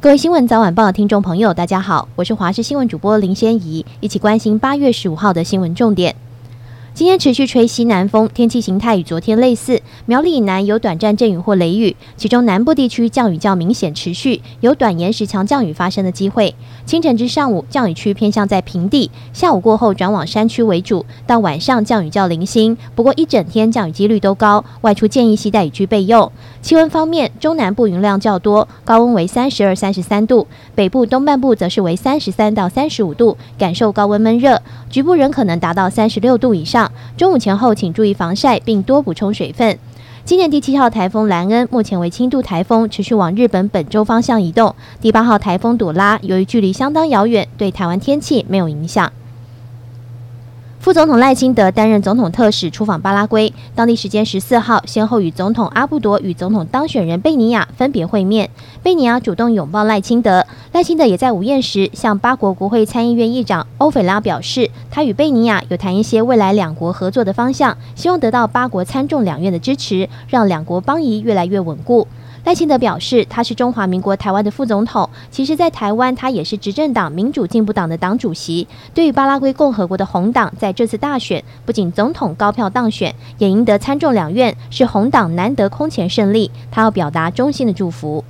各位新闻早晚报的听众朋友，大家好，我是华视新闻主播林仙怡，一起关心八月十五号的新闻重点。今天持续吹西南风，天气形态与昨天类似。苗栗以南有短暂阵雨或雷雨，其中南部地区降雨较明显，持续有短延时强降雨发生的机会。清晨至上午降雨区偏向在平地，下午过后转往山区为主，到晚上降雨较零星。不过一整天降雨几率都高，外出建议携带雨具备用。气温方面，中南部云量较多，高温为三十二、三十三度；北部东半部则是为三十三到三十五度，感受高温闷热，局部仍可能达到三十六度以上。中午前后，请注意防晒，并多补充水分。今年第七号台风兰恩目前为轻度台风，持续往日本本州方向移动。第八号台风朵拉由于距离相当遥远，对台湾天气没有影响。副总统赖清德担任总统特使出访巴拉圭，当地时间十四号，先后与总统阿布多与总统当选人贝尼亚分别会面。贝尼亚主动拥抱赖清德，赖清德也在午宴时向巴国国会参议院议长欧斐拉表示，他与贝尼亚有谈一些未来两国合作的方向，希望得到巴国参众两院的支持，让两国邦谊越来越稳固。赖清德表示，他是中华民国台湾的副总统。其实，在台湾，他也是执政党民主进步党的党主席。对于巴拉圭共和国的红党，在这次大选不仅总统高票当选，也赢得参众两院，是红党难得空前胜利。他要表达衷心的祝福。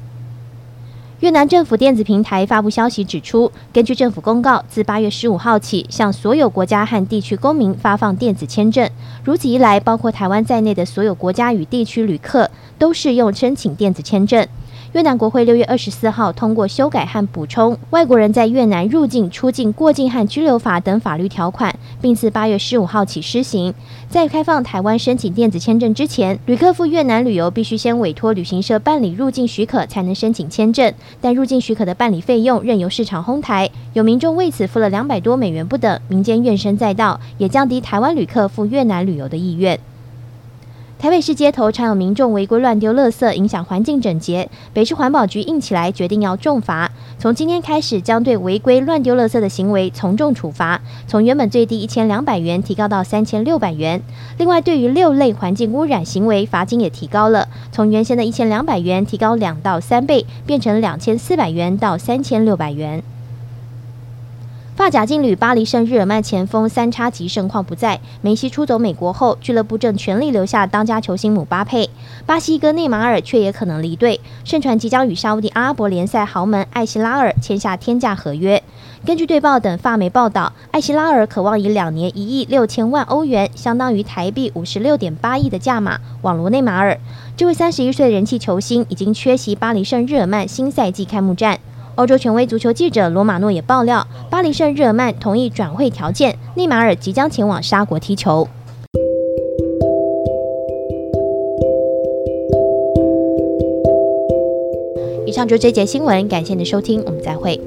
越南政府电子平台发布消息指出，根据政府公告，自八月十五号起，向所有国家和地区公民发放电子签证。如此一来，包括台湾在内的所有国家与地区旅客都适用申请电子签证。越南国会六月二十四号通过修改和补充外国人在越南入境、出境、过境和居留法等法律条款，并自八月十五号起施行。在开放台湾申请电子签证之前，旅客赴越南旅游必须先委托旅行社办理入境许可，才能申请签证。但入境许可的办理费用任由市场哄抬，有民众为此付了两百多美元不等，民间怨声载道，也降低台湾旅客赴越南旅游的意愿。台北市街头常有民众违规乱丢垃圾，影响环境整洁。北市环保局硬起来，决定要重罚。从今天开始，将对违规乱丢垃圾的行为从重处罚，从原本最低一千两百元提高到三千六百元。另外，对于六类环境污染行为，罚金也提高了，从原先的一千两百元提高两到三倍，变成两千四百元到三千六百元。发甲劲旅巴黎圣日耳曼前锋三叉戟盛况不在，梅西出走美国后，俱乐部正全力留下当家球星姆巴佩，巴西哥内马尔却也可能离队，盛传即将与沙乌地阿拉伯联赛豪门艾希拉尔签下天价合约。根据队报等法媒报道，艾希拉尔渴望以两年一亿六千万欧元，相当于台币五十六点八亿的价码网罗内马尔。这位三十一岁的人气球星已经缺席巴黎圣日耳曼新赛季开幕战。欧洲权威足球记者罗马诺也爆料巴黎圣日耳曼同意转会条件，内马尔即将前往沙国踢球。以上就这节新闻，感谢您的收听，我们再会。